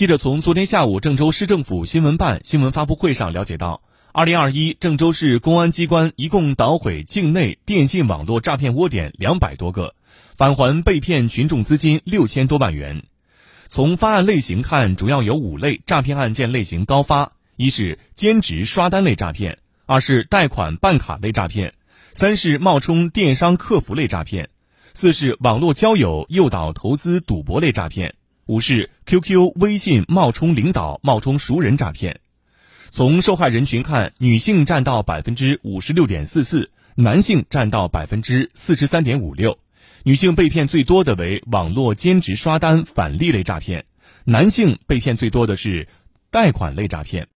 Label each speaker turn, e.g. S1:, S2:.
S1: 记者从昨天下午郑州市政府新闻办新闻发布会上了解到，二零二一郑州市公安机关一共捣毁境内电信网络诈骗窝点两百多个，返还被骗群众资金六千多万元。从发案类型看，主要有五类诈骗案件类型高发：一是兼职刷单类诈骗，二是贷款办卡类诈骗，三是冒充电商客服类诈骗，四是网络交友诱导投资赌博类诈骗，五是 QQ、微信冒充领导、冒充熟人诈骗。从受害人群看，女性占到百分之五十六点四四，男性占到百分之四十三点五六。女性被骗最多的为网络兼职刷单返利类诈骗，男性被骗最多的是贷款类诈骗。